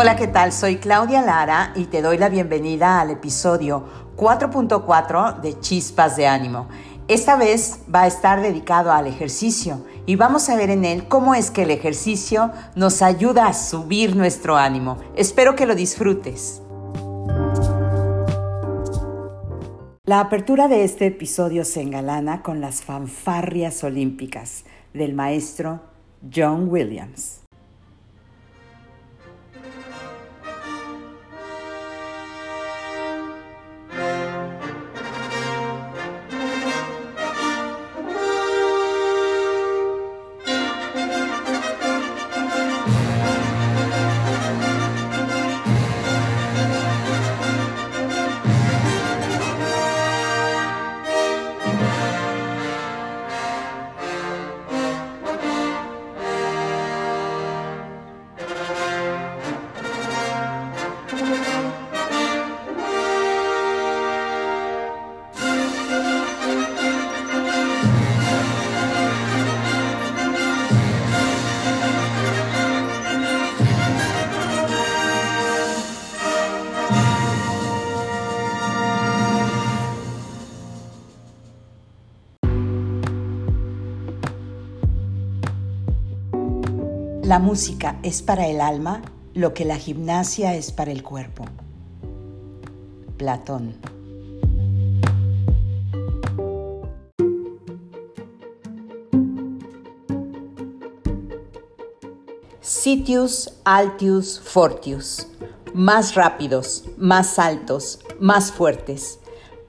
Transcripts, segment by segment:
Hola, ¿qué tal? Soy Claudia Lara y te doy la bienvenida al episodio 4.4 de Chispas de Ánimo. Esta vez va a estar dedicado al ejercicio y vamos a ver en él cómo es que el ejercicio nos ayuda a subir nuestro ánimo. Espero que lo disfrutes. La apertura de este episodio se engalana con las fanfarrias olímpicas del maestro John Williams. La música es para el alma lo que la gimnasia es para el cuerpo. Platón. Sitius altius fortius. Más rápidos, más altos, más fuertes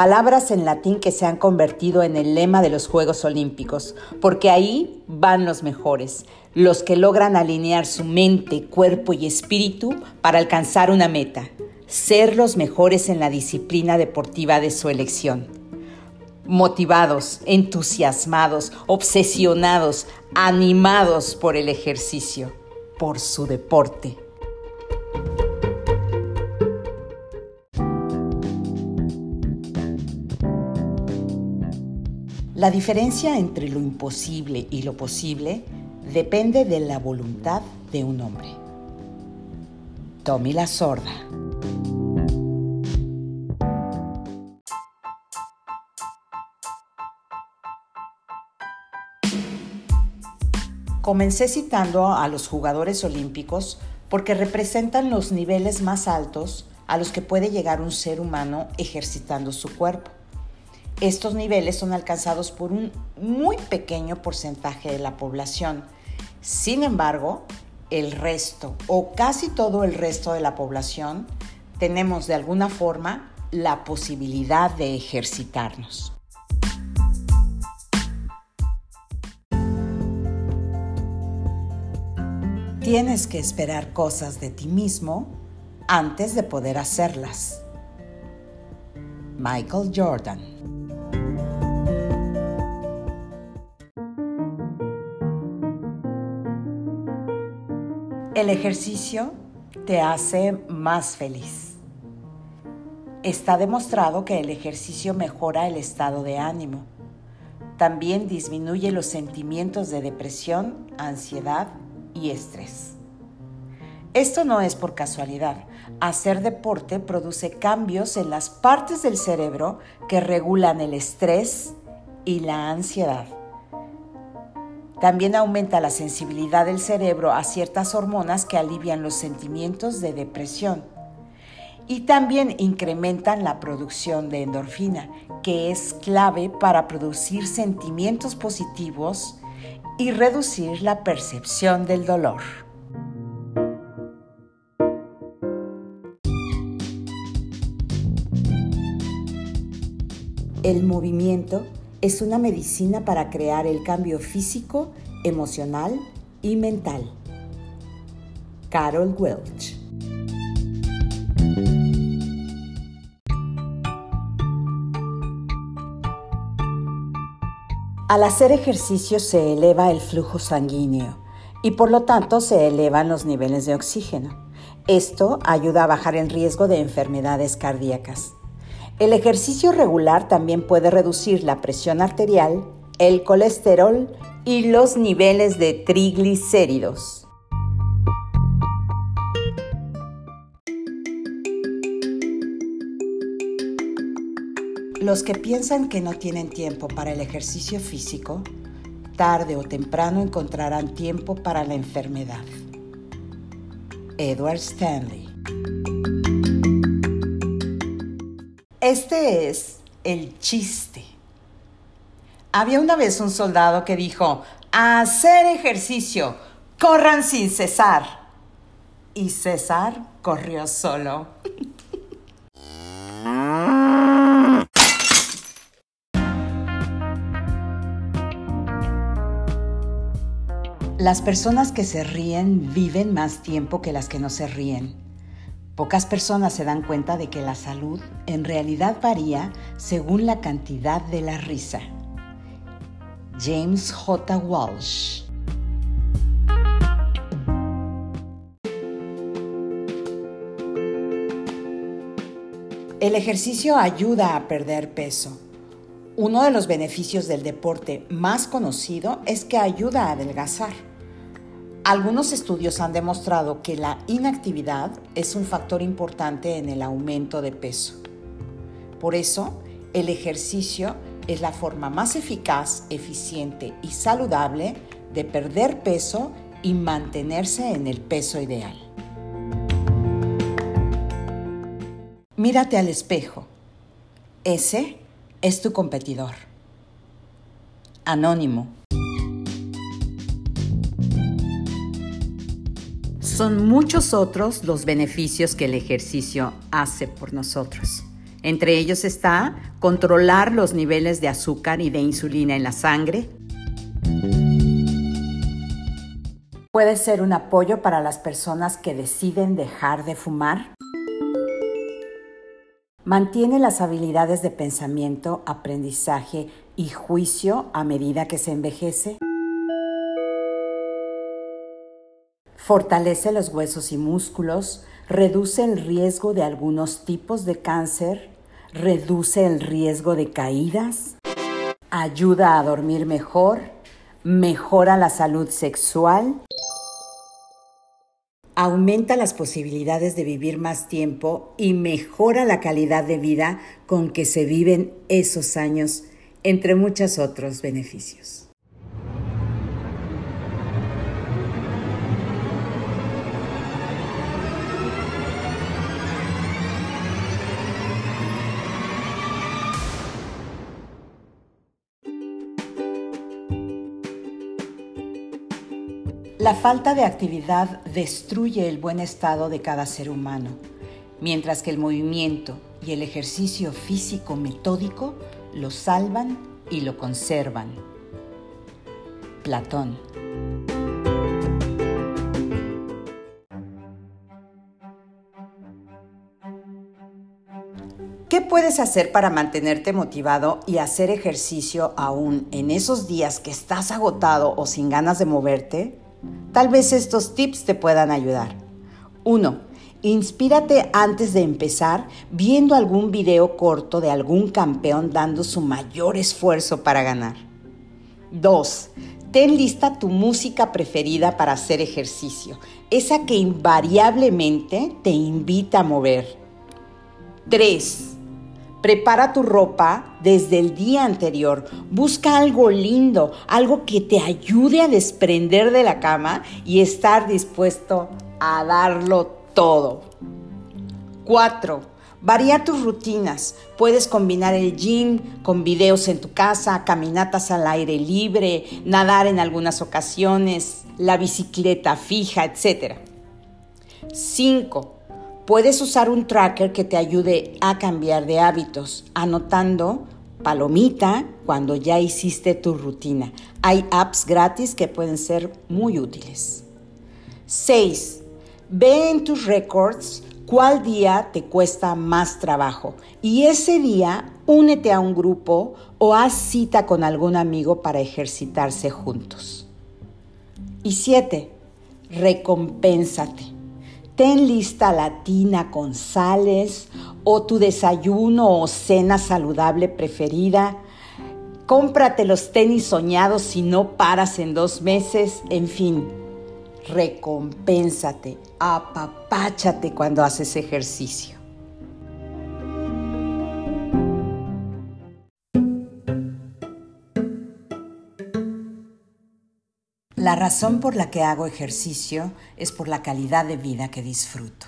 palabras en latín que se han convertido en el lema de los Juegos Olímpicos, porque ahí van los mejores, los que logran alinear su mente, cuerpo y espíritu para alcanzar una meta, ser los mejores en la disciplina deportiva de su elección. Motivados, entusiasmados, obsesionados, animados por el ejercicio, por su deporte. La diferencia entre lo imposible y lo posible depende de la voluntad de un hombre. Tommy la sorda. Comencé citando a los jugadores olímpicos porque representan los niveles más altos a los que puede llegar un ser humano ejercitando su cuerpo. Estos niveles son alcanzados por un muy pequeño porcentaje de la población. Sin embargo, el resto o casi todo el resto de la población tenemos de alguna forma la posibilidad de ejercitarnos. Tienes que esperar cosas de ti mismo antes de poder hacerlas. Michael Jordan El ejercicio te hace más feliz. Está demostrado que el ejercicio mejora el estado de ánimo. También disminuye los sentimientos de depresión, ansiedad y estrés. Esto no es por casualidad. Hacer deporte produce cambios en las partes del cerebro que regulan el estrés y la ansiedad. También aumenta la sensibilidad del cerebro a ciertas hormonas que alivian los sentimientos de depresión. Y también incrementan la producción de endorfina, que es clave para producir sentimientos positivos y reducir la percepción del dolor. El movimiento es una medicina para crear el cambio físico, emocional y mental. Carol Welch Al hacer ejercicio se eleva el flujo sanguíneo y por lo tanto se elevan los niveles de oxígeno. Esto ayuda a bajar el riesgo de enfermedades cardíacas. El ejercicio regular también puede reducir la presión arterial, el colesterol y los niveles de triglicéridos. Los que piensan que no tienen tiempo para el ejercicio físico, tarde o temprano encontrarán tiempo para la enfermedad. Edward Stanley este es el chiste. Había una vez un soldado que dijo, hacer ejercicio, corran sin cesar. Y César corrió solo. Las personas que se ríen viven más tiempo que las que no se ríen. Pocas personas se dan cuenta de que la salud en realidad varía según la cantidad de la risa. James J. Walsh El ejercicio ayuda a perder peso. Uno de los beneficios del deporte más conocido es que ayuda a adelgazar. Algunos estudios han demostrado que la inactividad es un factor importante en el aumento de peso. Por eso, el ejercicio es la forma más eficaz, eficiente y saludable de perder peso y mantenerse en el peso ideal. Mírate al espejo. Ese es tu competidor. Anónimo. Son muchos otros los beneficios que el ejercicio hace por nosotros. Entre ellos está controlar los niveles de azúcar y de insulina en la sangre. Puede ser un apoyo para las personas que deciden dejar de fumar. Mantiene las habilidades de pensamiento, aprendizaje y juicio a medida que se envejece. Fortalece los huesos y músculos, reduce el riesgo de algunos tipos de cáncer, reduce el riesgo de caídas, ayuda a dormir mejor, mejora la salud sexual, aumenta las posibilidades de vivir más tiempo y mejora la calidad de vida con que se viven esos años, entre muchos otros beneficios. La falta de actividad destruye el buen estado de cada ser humano, mientras que el movimiento y el ejercicio físico metódico lo salvan y lo conservan. Platón. ¿Qué puedes hacer para mantenerte motivado y hacer ejercicio aún en esos días que estás agotado o sin ganas de moverte? Tal vez estos tips te puedan ayudar. 1. Inspírate antes de empezar viendo algún video corto de algún campeón dando su mayor esfuerzo para ganar. 2. Ten lista tu música preferida para hacer ejercicio, esa que invariablemente te invita a mover. 3. Prepara tu ropa desde el día anterior. Busca algo lindo, algo que te ayude a desprender de la cama y estar dispuesto a darlo todo. 4. Varía tus rutinas. Puedes combinar el gym con videos en tu casa, caminatas al aire libre, nadar en algunas ocasiones, la bicicleta fija, etc. 5 Puedes usar un tracker que te ayude a cambiar de hábitos, anotando palomita cuando ya hiciste tu rutina. Hay apps gratis que pueden ser muy útiles. 6. Ve en tus records cuál día te cuesta más trabajo y ese día únete a un grupo o haz cita con algún amigo para ejercitarse juntos. Y 7. Recompénsate ten lista la tina con sales o tu desayuno o cena saludable preferida. Cómprate los tenis soñados si no paras en dos meses. En fin, recompénsate, apapáchate cuando haces ejercicio. La razón por la que hago ejercicio es por la calidad de vida que disfruto.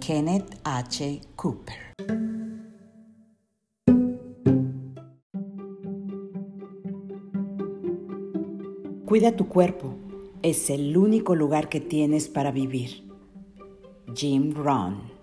Kenneth H. Cooper Cuida tu cuerpo. Es el único lugar que tienes para vivir. Jim Rohn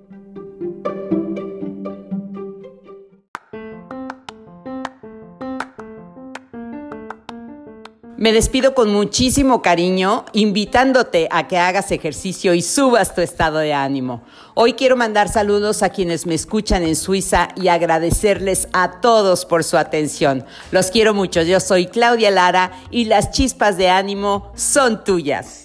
Me despido con muchísimo cariño, invitándote a que hagas ejercicio y subas tu estado de ánimo. Hoy quiero mandar saludos a quienes me escuchan en Suiza y agradecerles a todos por su atención. Los quiero mucho. Yo soy Claudia Lara y las chispas de ánimo son tuyas.